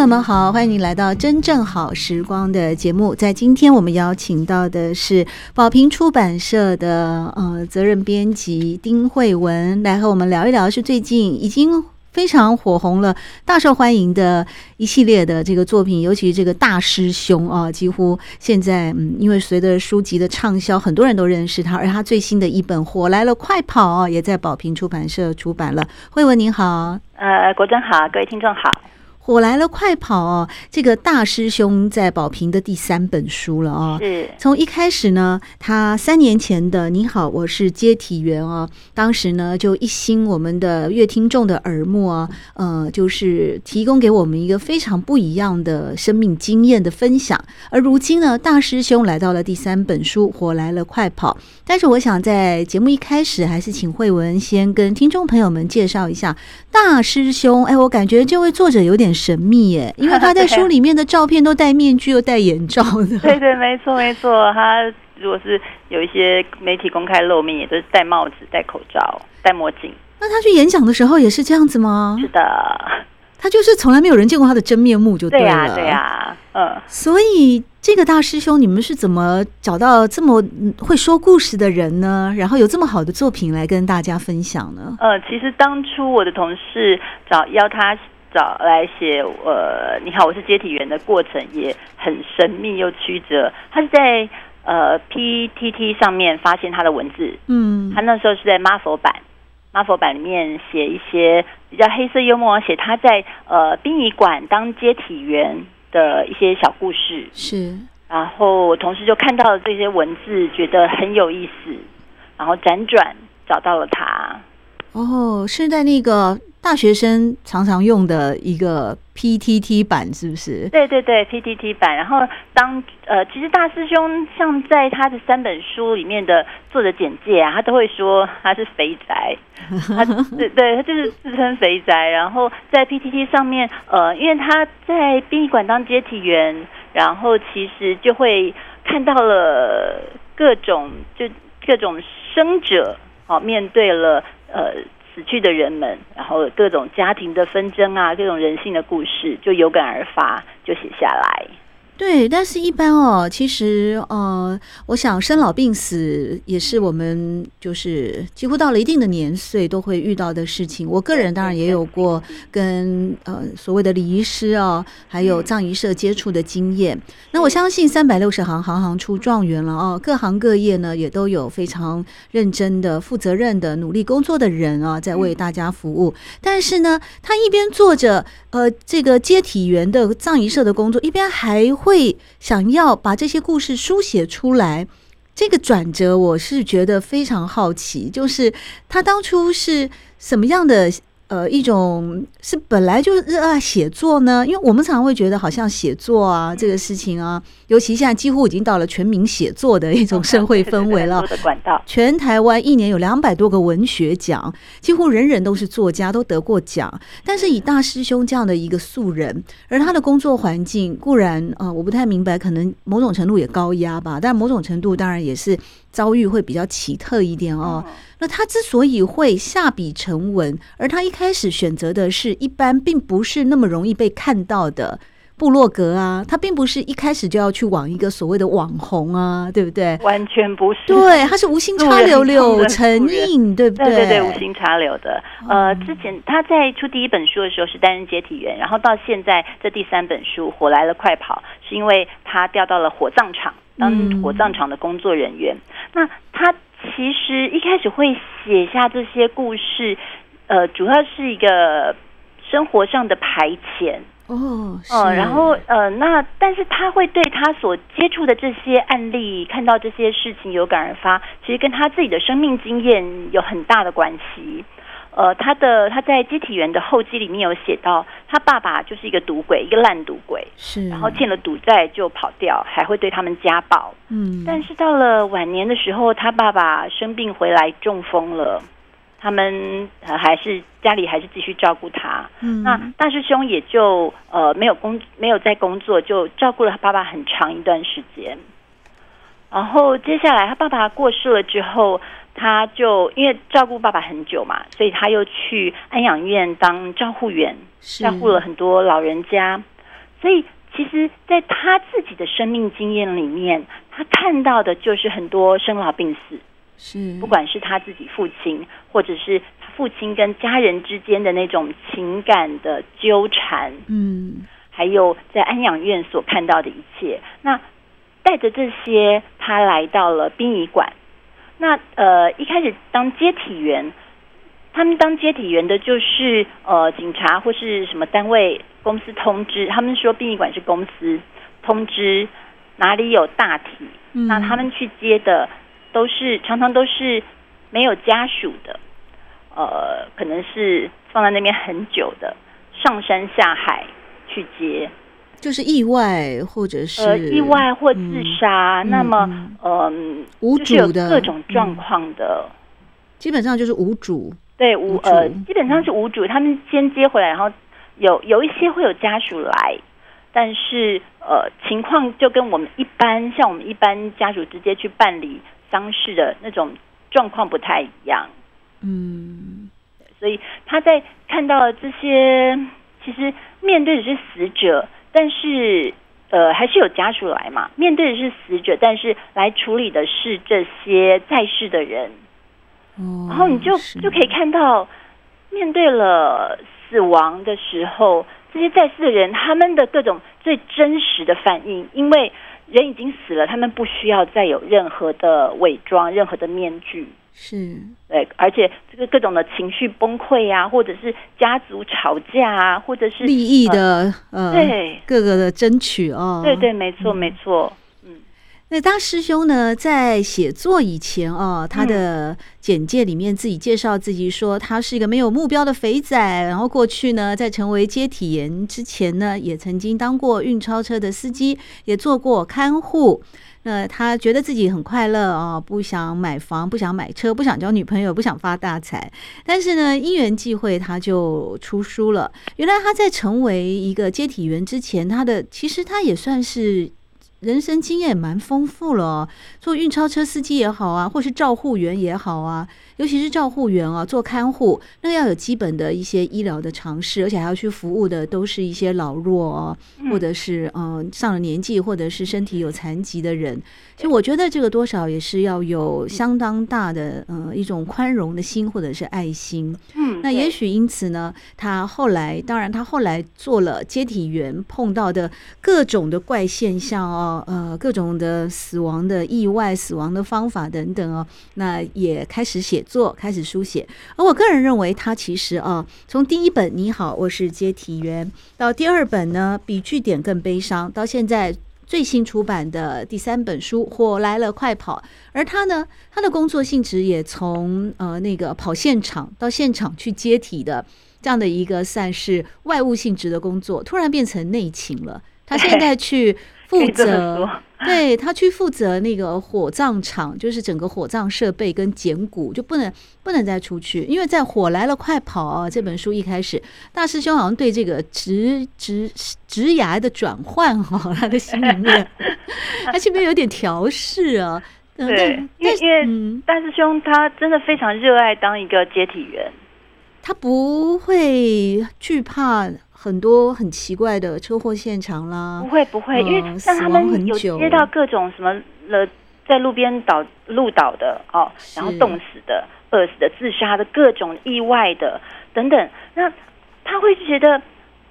朋友们好，欢迎您来到《真正好时光》的节目。在今天，我们邀请到的是宝瓶出版社的呃责任编辑丁慧文，来和我们聊一聊，是最近已经非常火红了、大受欢迎的一系列的这个作品，尤其是这个大师兄啊，几乎现在嗯，因为随着书籍的畅销，很多人都认识他。而他最新的一本《火来了，快跑》，也在宝瓶出版社出版了。慧文您好，呃，国珍好，各位听众好。火来了，快跑哦！这个大师兄在宝瓶的第三本书了哦。是。从一开始呢，他三年前的《你好，我是接体员》哦，当时呢就一心我们的乐听众的耳目啊，呃，就是提供给我们一个非常不一样的生命经验的分享。而如今呢，大师兄来到了第三本书《火来了，快跑》。但是我想在节目一开始，还是请慧文先跟听众朋友们介绍一下大师兄。哎，我感觉这位作者有点。神秘耶，因为他在书里面的照片都戴面具又戴眼罩的。对 对，没错没错。他如果是有一些媒体公开露面，也都是戴帽子、戴口罩、戴墨镜。那他去演讲的时候也是这样子吗？是的，他就是从来没有人见过他的真面目，就对了。对呀对呀，嗯。所以这个大师兄，你们是怎么找到这么会说故事的人呢？然后有这么好的作品来跟大家分享呢？呃，其实当初我的同事找邀他。找来写，呃，你好，我是接体员的过程也很神秘又曲折。他是在呃 PTT 上面发现他的文字，嗯，他那时候是在 Marvel 版，Marvel 版里面写一些比较黑色幽默，写他在呃殡仪馆当接体员的一些小故事。是，然后我同事就看到了这些文字，觉得很有意思，然后辗转找到了他。哦，是在那个。大学生常常用的一个 PTT 版是不是？对对对，PTT 版。然后当呃，其实大师兄像在他的三本书里面的作者简介啊，他都会说他是肥宅，他对对，他就是自称肥宅。然后在 PTT 上面，呃，因为他在殡仪馆当接体员，然后其实就会看到了各种就各种生者，好、哦、面对了呃。死去的人们，然后各种家庭的纷争啊，各种人性的故事，就有感而发，就写下来。对，但是一般哦，其实呃，我想生老病死也是我们就是几乎到了一定的年岁都会遇到的事情。我个人当然也有过跟呃所谓的礼仪师啊，还有葬仪社接触的经验。那我相信三百六十行，行行出状元了哦，各行各业呢也都有非常认真的、负责任的、努力工作的人啊，在为大家服务。但是呢，他一边做着呃这个接体员的葬仪社的工作，一边还会。会想要把这些故事书写出来，这个转折我是觉得非常好奇，就是他当初是什么样的？呃，一种是本来就热爱写作呢，因为我们常常会觉得好像写作啊这个事情啊，尤其现在几乎已经到了全民写作的一种社会氛围了。全台湾一年有两百多个文学奖，几乎人人都是作家，都得过奖。但是以大师兄这样的一个素人，而他的工作环境固然呃，我不太明白，可能某种程度也高压吧，但某种程度当然也是遭遇会比较奇特一点哦。那他之所以会下笔成文，而他一开始选择的是一般并不是那么容易被看到的部落格啊，他并不是一开始就要去往一个所谓的网红啊，对不对？完全不是，对，他是无心插柳柳成荫，对不对？对对对，无心插柳的。呃，之前他在出第一本书的时候是担任接体员，然后到现在这第三本书《火来了，快跑》，是因为他调到了火葬场当火葬场的工作人员。嗯、那他。其实一开始会写下这些故事，呃，主要是一个生活上的排遣哦，呃，然后呃，那但是他会对他所接触的这些案例，看到这些事情有感而发，其实跟他自己的生命经验有很大的关系。呃，他的他在接体员的后记里面有写到，他爸爸就是一个赌鬼，一个烂赌鬼，是，然后欠了赌债就跑掉，还会对他们家暴。嗯，但是到了晚年的时候，他爸爸生病回来中风了，他们还是家里还是继续照顾他。嗯，那大师兄也就呃没有工没有在工作，就照顾了他爸爸很长一段时间。然后接下来他爸爸过世了之后。他就因为照顾爸爸很久嘛，所以他又去安养院当照护员，照顾了很多老人家。所以其实，在他自己的生命经验里面，他看到的就是很多生老病死。是，不管是他自己父亲，或者是他父亲跟家人之间的那种情感的纠缠，嗯，还有在安养院所看到的一切。那带着这些，他来到了殡仪馆。那呃，一开始当接体员，他们当接体员的就是呃警察或是什么单位公司通知，他们说殡仪馆是公司通知哪里有大体，嗯，那他们去接的都是常常都是没有家属的，呃，可能是放在那边很久的，上山下海去接。就是意外，或者是呃意外或自杀，嗯、那么嗯、呃，无主的各种状况的、嗯，基本上就是无主，对无，无呃，基本上是无主。他们先接回来，然后有有一些会有家属来，但是呃情况就跟我们一般，像我们一般家属直接去办理丧事的那种状况不太一样。嗯，所以他在看到这些，其实面对的是死者。但是，呃，还是有家属来嘛？面对的是死者，但是来处理的是这些在世的人。哦，然后你就就可以看到，面对了死亡的时候，这些在世的人他们的各种最真实的反应，因为人已经死了，他们不需要再有任何的伪装、任何的面具。是。对，而且这个各种的情绪崩溃啊，或者是家族吵架啊，或者是利益的呃，呃，对，各个的争取哦，对对，没错、嗯、没错，嗯，那大师兄呢，在写作以前哦，他的简介里面自己介绍自己说，他是一个没有目标的肥仔，然后过去呢，在成为接体员之前呢，也曾经当过运钞车的司机，也做过看护。那他觉得自己很快乐啊，不想买房，不想买车，不想交女朋友，不想发大财。但是呢，因缘际会，他就出书了。原来他在成为一个接体员之前，他的其实他也算是。人生经验蛮丰富了，做运钞车司机也好啊，或是照护员也好啊，尤其是照护员啊，做看护，那要有基本的一些医疗的常识，而且还要去服务的都是一些老弱哦，或者是嗯上了年纪，或者是身体有残疾的人。其实我觉得这个多少也是要有相当大的嗯一种宽容的心，或者是爱心。嗯，那也许因此呢，他后来当然他后来做了接体员，碰到的各种的怪现象哦。呃，各种的死亡的意外、死亡的方法等等哦，那也开始写作，开始书写。而我个人认为，他其实啊，从第一本《你好，我是接体员》到第二本呢，比据点更悲伤，到现在最新出版的第三本书《火来了，快跑》。而他呢，他的工作性质也从呃那个跑现场到现场去接体的这样的一个算是外务性质的工作，突然变成内勤了。他现在去。负责，对，他去负责那个火葬场，就是整个火葬设备跟捡骨，就不能不能再出去，因为在《火来了，快跑》啊这本书一开始，大师兄好像对这个职职职涯的转换哈，他的心里面，他心里面有点调试啊。对，因为因为大师兄他真的非常热爱当一个接体员，他不会惧怕。很多很奇怪的车祸现场啦，不会不会，因为像他们有接到各种什么了，在路边倒路倒的哦，然后冻死的、饿死的、自杀的各种意外的等等，那他会觉得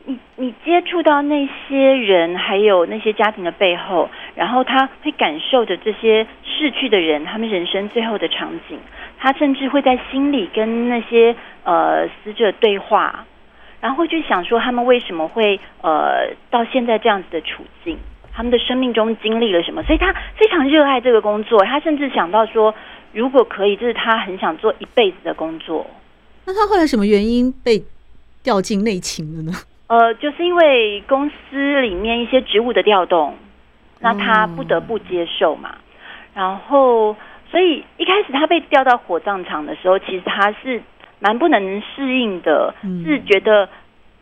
你你接触到那些人，还有那些家庭的背后，然后他会感受着这些逝去的人他们人生最后的场景，他甚至会在心里跟那些呃死者对话。然后就想说，他们为什么会呃到现在这样子的处境？他们的生命中经历了什么？所以他非常热爱这个工作。他甚至想到说，如果可以，这是他很想做一辈子的工作。那他后来什么原因被调进内勤了呢？呃，就是因为公司里面一些职务的调动，那他不得不接受嘛。嗯、然后，所以一开始他被调到火葬场的时候，其实他是蛮不能适应的，嗯、是觉得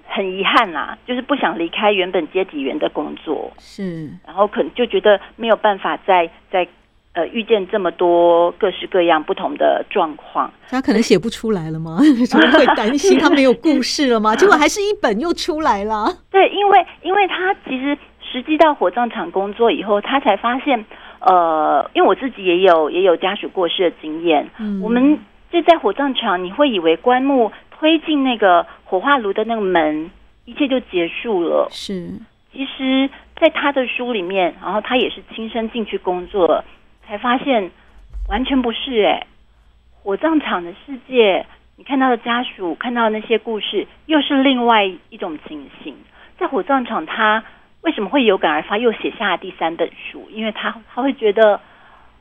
很遗憾啦，就是不想离开原本接体员的工作。是，然后可能就觉得没有办法再再。呃，遇见这么多各式各样不同的状况，他可能写不出来了吗？就会担心他没有故事了吗？结果还是一本又出来了。对，因为因为他其实实际到火葬场工作以后，他才发现，呃，因为我自己也有也有家属过世的经验。嗯，我们就在火葬场，你会以为棺木推进那个火化炉的那个门，一切就结束了。是，其实在他的书里面，然后他也是亲身进去工作。才发现完全不是哎，火葬场的世界，你看到的家属看到的那些故事，又是另外一种情形。在火葬场，他为什么会有感而发，又写下了第三本书？因为他他会觉得，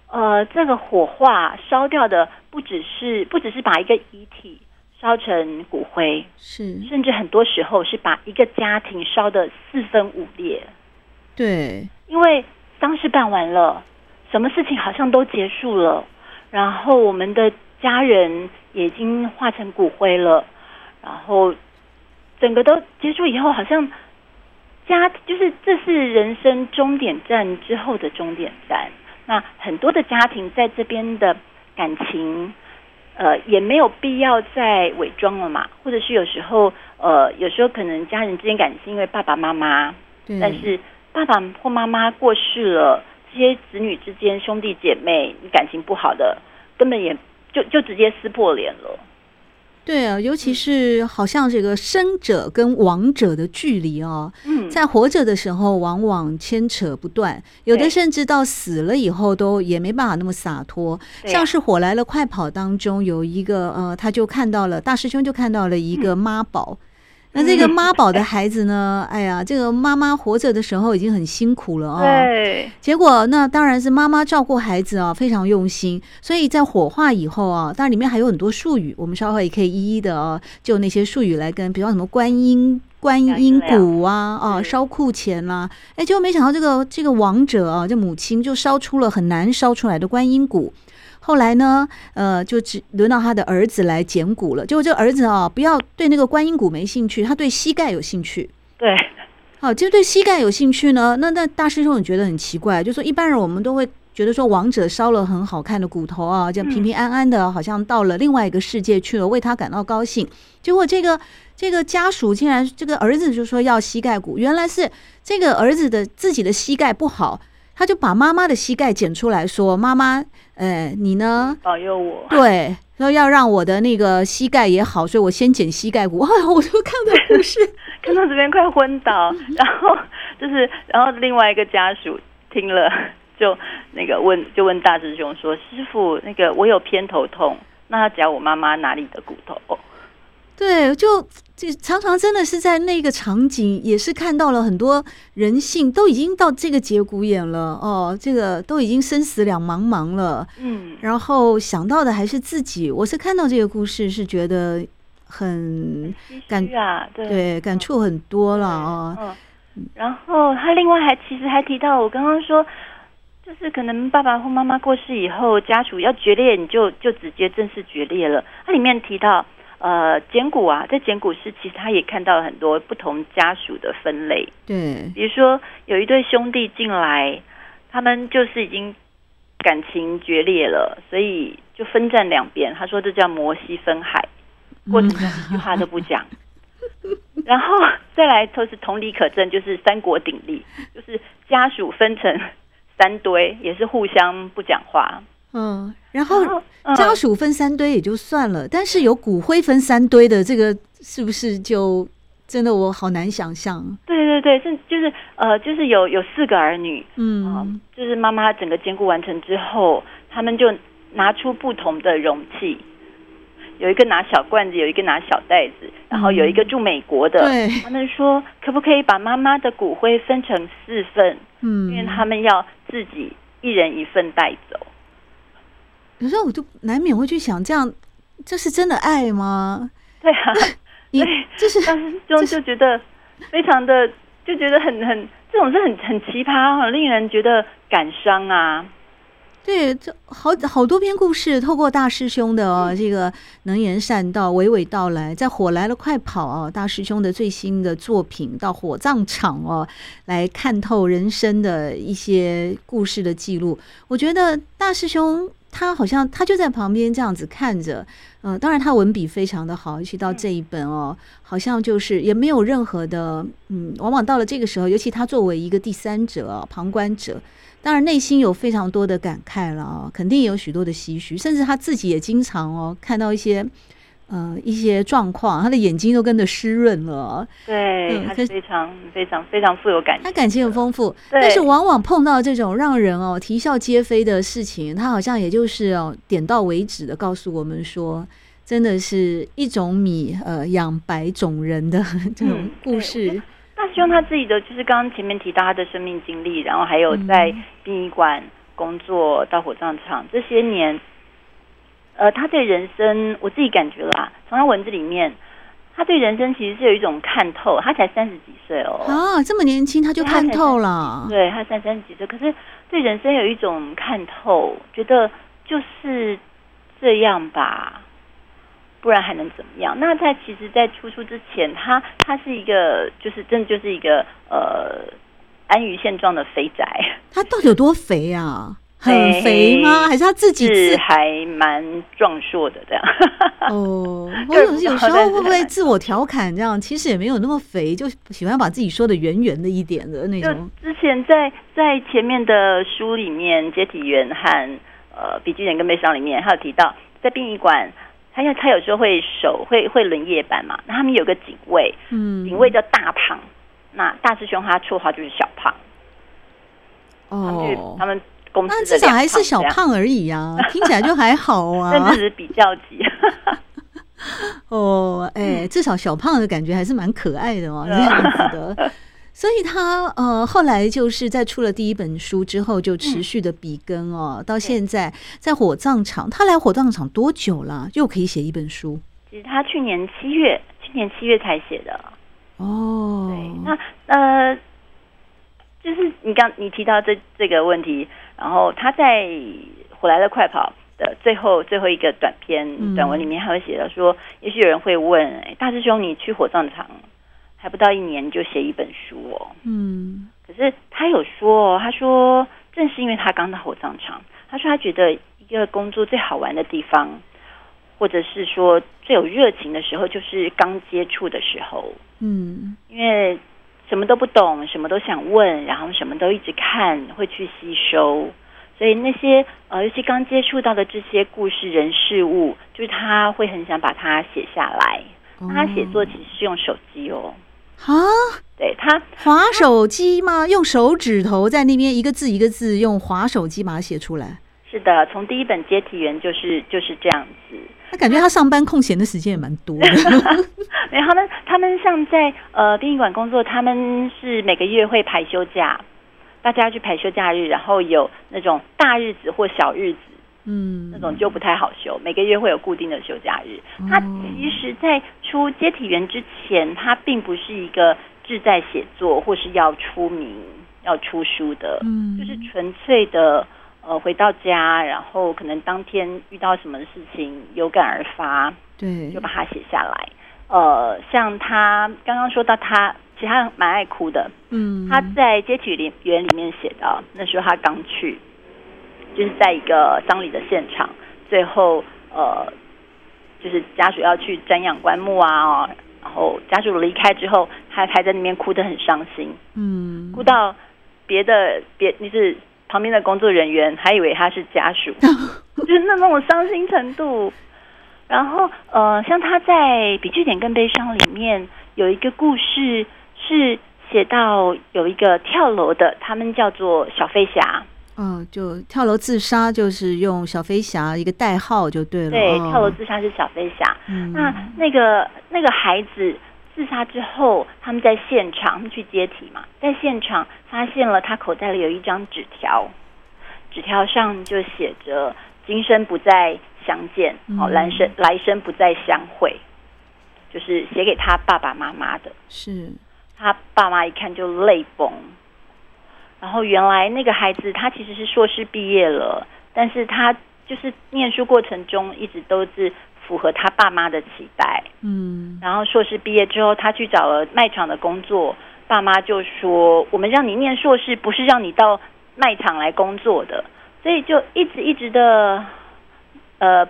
呃，这个火化烧掉的不只是不只是把一个遗体烧成骨灰，是甚至很多时候是把一个家庭烧的四分五裂。对，因为丧事办完了。什么事情好像都结束了，然后我们的家人也已经化成骨灰了，然后整个都结束以后，好像家就是这是人生终点站之后的终点站。那很多的家庭在这边的感情，呃，也没有必要再伪装了嘛，或者是有时候，呃，有时候可能家人之间感情是因为爸爸妈妈，但是爸爸或妈妈过世了。这些子女之间、兄弟姐妹，你感情不好的，根本也就就直接撕破脸了。对啊，尤其是好像这个生者跟亡者的距离哦，嗯，在活着的时候往往牵扯不断，有的甚至到死了以后都也没办法那么洒脱。像是《火来了，快跑》当中有一个呃，他就看到了大师兄就看到了一个妈宝。嗯那这个妈宝的孩子呢？哎呀，这个妈妈活着的时候已经很辛苦了啊。对。结果那当然是妈妈照顾孩子啊，非常用心。所以在火化以后啊，当然里面还有很多术语，我们稍后也可以一一的啊，就那些术语来跟，比方什么观音观音骨啊啊，烧库钱啦。哎，结果没想到这个这个王者啊，这母亲就烧出了很难烧出来的观音骨。后来呢，呃，就只轮到他的儿子来捡骨了。结果这个儿子啊，不要对那个观音骨没兴趣，他对膝盖有兴趣。对，好，就对膝盖有兴趣呢。那那大师兄也觉得很奇怪，就说一般人我们都会觉得说王者烧了很好看的骨头啊，这样平平安安的，好像到了另外一个世界去了，为他感到高兴。结果这个这个家属竟然这个儿子就说要膝盖骨，原来是这个儿子的自己的膝盖不好。他就把妈妈的膝盖捡出来说：“妈妈，呃，你呢？保佑我。”对，说要让我的那个膝盖也好，所以我先捡膝盖骨。哎，我就看到故事，看到这边快昏倒。然后 就是，然后另外一个家属听了，就那个问，就问大师兄说：“师傅，那个我有偏头痛，那他夹我妈妈哪里的骨头？”对，就就常常真的是在那个场景，也是看到了很多人性，都已经到这个节骨眼了哦，这个都已经生死两茫茫了，嗯，然后想到的还是自己。我是看到这个故事，是觉得很感啊，对，对，感触很多了啊。嗯，然后他另外还其实还提到，我刚刚说，就是可能爸爸或妈妈过世以后，家属要决裂，你就就直接正式决裂了。它里面提到。呃，简骨啊，在简骨室，其实他也看到了很多不同家属的分类。对，比如说有一对兄弟进来，他们就是已经感情决裂了，所以就分站两边。他说这叫摩西分海，或者一句话都不讲。然后再来都是同理可证，就是三国鼎立，就是家属分成三堆，也是互相不讲话。嗯，然后家属分三堆也就算了，但是有骨灰分三堆的这个，是不是就真的我好难想象？对对对，是就是呃，就是有有四个儿女，嗯、呃，就是妈妈整个兼顾完成之后，他们就拿出不同的容器，有一个拿小罐子，有一个拿小袋子，然后有一个住美国的，对，他们说可不可以把妈妈的骨灰分成四份？嗯，因为他们要自己一人一份带走。有时候我就难免会去想，这样这是真的爱吗？对啊，你就是大师兄就觉得非常的，就觉得很很这种是很很奇葩，很令人觉得感伤啊。对，这好好多篇故事，透过大师兄的哦，这个能言善道、娓娓道来，在火来了快跑哦，大师兄的最新的作品到火葬场哦，来看透人生的一些故事的记录。我觉得大师兄他好像他就在旁边这样子看着，嗯、呃，当然他文笔非常的好，尤其到这一本哦，好像就是也没有任何的，嗯，往往到了这个时候，尤其他作为一个第三者、旁观者。当然，内心有非常多的感慨了啊，肯定有许多的唏嘘，甚至他自己也经常哦看到一些呃一些状况，他的眼睛都跟着湿润了。对，他非常非常非常富有感情，他感情很丰富，但是往往碰到这种让人哦啼笑皆非的事情，他好像也就是哦点到为止的告诉我们说，真的是一种米呃养百种人的 这种故事。嗯大师兄他自己的就是刚刚前面提到他的生命经历，然后还有在殡仪馆工作到火葬场这些年，呃，他对人生我自己感觉啦，从他文字里面，他对人生其实是有一种看透。他才三十几岁哦，啊，这么年轻他就看透了，对，他才三十几岁，可是对人生有一种看透，觉得就是这样吧。不然还能怎么样？那他其实，在出书之前，他他是一个，就是真的就是一个呃安于现状的肥宅。他到底有多肥啊？很肥吗？还是他自己是还蛮壮硕的这样？哦，我有有时候会不会自我调侃这样？其实也没有那么肥，就喜欢把自己说的圆圆的一点的那种。之前在在前面的书里面，《接体员》和呃《比据点跟悲伤》里面，还有提到在殡仪馆。他因为他有时候会守会会轮夜班嘛，那他们有个警卫，嗯，警卫叫大胖，那大师兄他绰号就是小胖。哦，他们公司那至少还是小胖而已啊，听起来就还好啊，甚至是比较级。哦，哎、欸，至少小胖的感觉还是蛮可爱的哦，这样子的。所以他呃后来就是在出了第一本书之后，就持续的笔耕哦，嗯、到现在在火葬场。他来火葬场多久了？又可以写一本书？其实他去年七月，去年七月才写的。哦，对，那呃，就是你刚你提到这这个问题，然后他在《火来了快跑》的最后最后一个短篇、嗯、短文里面，还会写到说，也许有人会问，哎，大师兄，你去火葬场？还不到一年就写一本书哦，嗯，可是他有说哦，他说正是因为他刚到火葬场，他说他觉得一个工作最好玩的地方，或者是说最有热情的时候，就是刚接触的时候，嗯，因为什么都不懂，什么都想问，然后什么都一直看，会去吸收，所以那些呃，尤其刚接触到的这些故事、人、事物，就是他会很想把它写下来。那他写作其实是用手机哦。啊，对他划手机吗？用手指头在那边一个字一个字用划手机把它写出来。是的，从第一本接体员就是就是这样子。他感觉他上班空闲的时间也蛮多的。没有，他们他们像在呃殡仪馆工作，他们是每个月会排休假，大家去排休假日，然后有那种大日子或小日子。嗯，那种就不太好休，每个月会有固定的休假日。他其实，在出接体员之前，他并不是一个志在写作或是要出名、要出书的，嗯，就是纯粹的呃，回到家，然后可能当天遇到什么事情有感而发，对，就把它写下来。呃，像他刚刚说到他，其实他蛮爱哭的，嗯，他在接体员里面写的，那时候他刚去。就是在一个丧礼的现场，最后呃，就是家属要去瞻仰棺木啊，然后家属离开之后，他还在那边哭得很伤心，嗯，哭到别的别就是旁边的工作人员还以为他是家属，就是那种伤心程度。然后呃，像他在《比句点更悲伤》里面有一个故事是写到有一个跳楼的，他们叫做小飞侠。嗯、哦，就跳楼自杀，就是用小飞侠一个代号就对了。对，跳楼自杀是小飞侠。嗯，那那个那个孩子自杀之后，他们在现场他们去接体嘛，在现场发现了他口袋里有一张纸条，纸条上就写着“今生不再相见，哦，来生来生不再相会”。就是写给他爸爸妈妈的。是，他爸妈一看就泪崩。然后原来那个孩子他其实是硕士毕业了，但是他就是念书过程中一直都是符合他爸妈的期待。嗯，然后硕士毕业之后，他去找了卖场的工作，爸妈就说：“我们让你念硕士，不是让你到卖场来工作的。”所以就一直一直的，呃，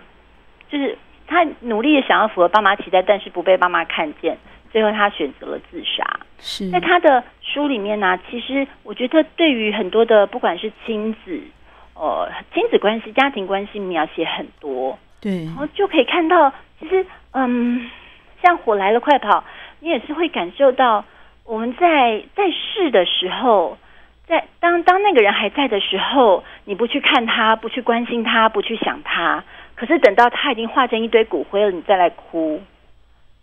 就是他努力的想要符合爸妈期待，但是不被爸妈看见，最后他选择了自杀。是在他的书里面呢、啊，其实我觉得对于很多的不管是亲子，呃，亲子关系、家庭关系描写很多，对，然后就可以看到，其实嗯，像火来了快跑，你也是会感受到我们在在世的时候。在当当那个人还在的时候，你不去看他，不去关心他，不去想他，可是等到他已经化成一堆骨灰了，你再来哭，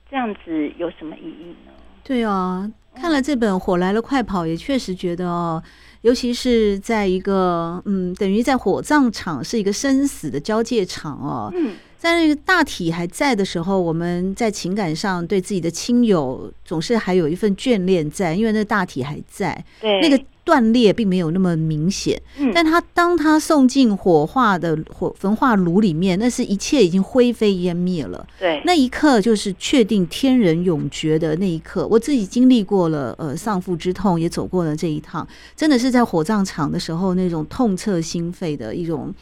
这样子有什么意义呢？对啊，看了这本《火来了，快跑》，也确实觉得哦，尤其是在一个嗯，等于在火葬场是一个生死的交界场哦。嗯。在那个大体还在的时候，我们在情感上对自己的亲友总是还有一份眷恋在，因为那大体还在，对，那个断裂并没有那么明显。嗯，但他当他送进火化的火焚化炉里面，那是一切已经灰飞烟灭了。对，那一刻就是确定天人永绝的那一刻。我自己经历过了，呃，丧父之痛，也走过了这一趟，真的是在火葬场的时候那种痛彻心扉的一种。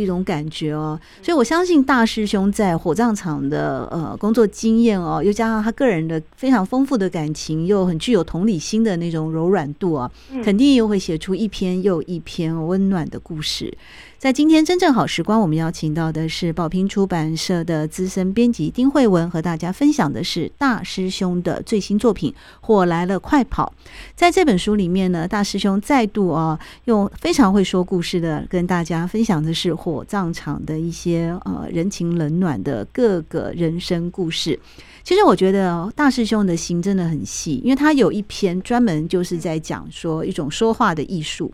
一种感觉哦，所以我相信大师兄在火葬场的呃工作经验哦，又加上他个人的非常丰富的感情，又很具有同理心的那种柔软度啊，肯定又会写出一篇又一篇温暖的故事。在今天真正好时光，我们邀请到的是宝瓶出版社的资深编辑丁慧文，和大家分享的是大师兄的最新作品《火来了，快跑》。在这本书里面呢，大师兄再度啊，用非常会说故事的跟大家分享的是火葬场的一些呃人情冷暖的各个人生故事。其实我觉得大师兄的心真的很细，因为他有一篇专门就是在讲说一种说话的艺术。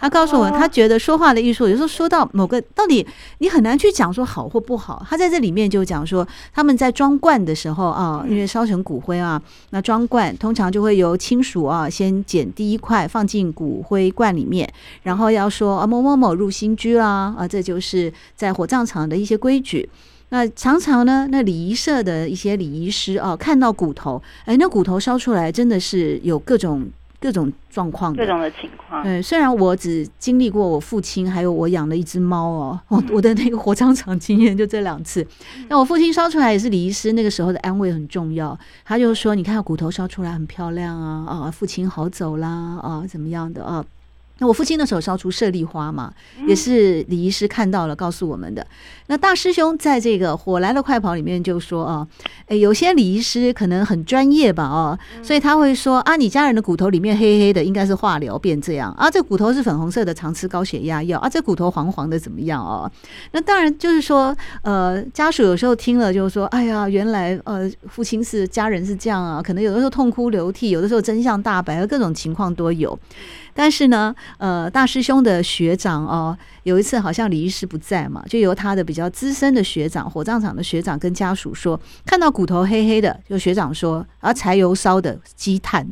他告诉我，他觉得说话的艺术，有时候说到某个到底，你很难去讲说好或不好。他在这里面就讲说，他们在装罐的时候啊，因为烧成骨灰啊，那装罐通常就会由亲属啊先捡第一块放进骨灰罐里面，然后要说啊某某某入新居啦啊，这就是在火葬场的一些规矩。那常常呢，那礼仪社的一些礼仪师啊，看到骨头，哎，那骨头烧出来真的是有各种。各种状况，各种的情况。对，虽然我只经历过我父亲，还有我养了一只猫哦，我我的那个火葬场经验就这两次。那我父亲烧出来也是李医师，那个时候的安慰很重要。他就说：“你看骨头烧出来很漂亮啊，啊，父亲好走啦，啊，怎么样的啊？”那我父亲那时候烧出舍利花嘛，也是李医师看到了告诉我们的。那大师兄在这个《火来了快跑》里面就说啊，诶，有些李医师可能很专业吧，哦，所以他会说啊，你家人的骨头里面黑黑的，应该是化疗变这样啊，这骨头是粉红色的，常吃高血压药啊，这骨头黄黄的怎么样哦？那当然就是说，呃，家属有时候听了就是说，哎呀，原来呃，父亲是家人是这样啊，可能有的时候痛哭流涕，有的时候真相大白，各种情况都有。但是呢，呃，大师兄的学长哦，有一次好像李医师不在嘛，就由他的比较资深的学长，火葬场的学长跟家属说，看到骨头黑黑的，就学长说啊，柴油烧的积碳。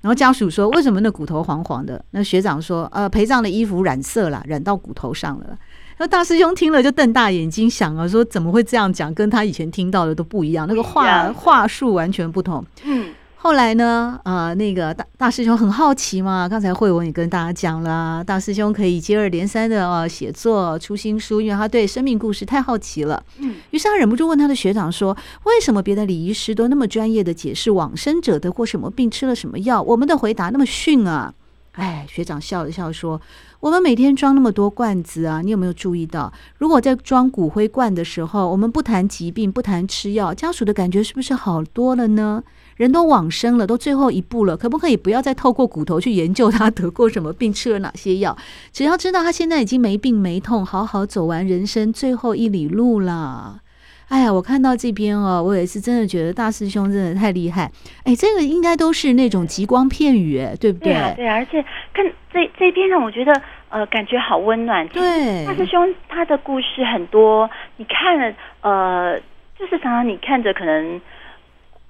然后家属说，为什么那骨头黄黄的？那学长说，呃，陪葬的衣服染色了，染到骨头上了。那大师兄听了就瞪大眼睛想啊，说怎么会这样讲？跟他以前听到的都不一样，那个话话术完全不同。嗯。后来呢，呃，那个大大师兄很好奇嘛，刚才慧文也跟大家讲了，大师兄可以接二连三的呃写作出新书，因为他对生命故事太好奇了。嗯，于是他忍不住问他的学长说：“为什么别的礼仪师都那么专业的解释往生者得过什么病、吃了什么药，我们的回答那么逊啊？”哎，学长笑了笑说：“我们每天装那么多罐子啊，你有没有注意到，如果在装骨灰罐的时候，我们不谈疾病，不谈吃药，家属的感觉是不是好多了呢？”人都往生了，都最后一步了，可不可以不要再透过骨头去研究他得过什么病，吃了哪些药？只要知道他现在已经没病没痛，好好走完人生最后一里路了。哎呀，我看到这边哦，我也是真的觉得大师兄真的太厉害。哎，这个应该都是那种极光片语，对不对？对啊，对啊，而且看这这边让我觉得呃，感觉好温暖。对，大师兄他的故事很多，你看了呃，就是常常你看着可能。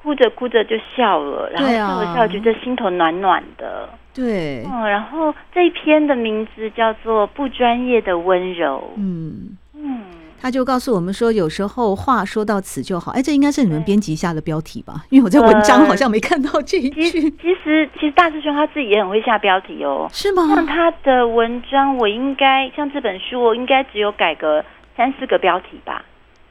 哭着哭着就笑了，然后笑着笑着觉得心头暖暖的。对，嗯，然后这一篇的名字叫做《不专业的温柔》。嗯嗯，他就告诉我们说，有时候话说到此就好。哎，这应该是你们编辑下的标题吧？因为我在文章好像没看到这一句。呃、其实，其实，大师兄他自己也很会下标题哦。是吗？像他的文章，我应该像这本书，我应该只有改个三四个标题吧。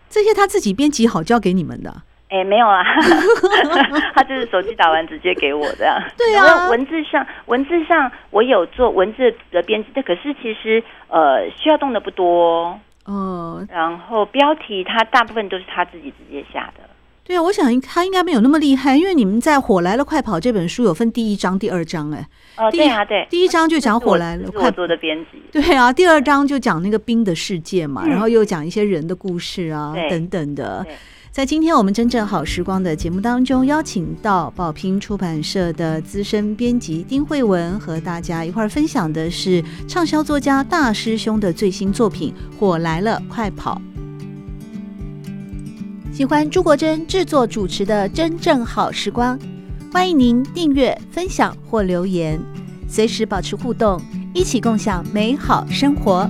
这些他自己编辑好交给你们的？哎，没有啊，他就是手机打完直接给我这样。对啊，文字上文字上我有做文字的编辑，但可是其实呃需要动的不多哦。然后标题他大部分都是他自己直接下的。对啊，我想他应该没有那么厉害，因为你们在《火来了快跑》这本书有分第一章、第二章，哎。哦，对啊，对。第一章就讲火来了，快做的编辑。对啊，第二章就讲那个冰的世界嘛，然后又讲一些人的故事啊等等的。在今天我们真正好时光的节目当中，邀请到宝瓶出版社的资深编辑丁慧文，和大家一块儿分享的是畅销作家大师兄的最新作品《火来了，快跑》。喜欢朱国珍制作主持的《真正好时光》，欢迎您订阅、分享或留言，随时保持互动，一起共享美好生活。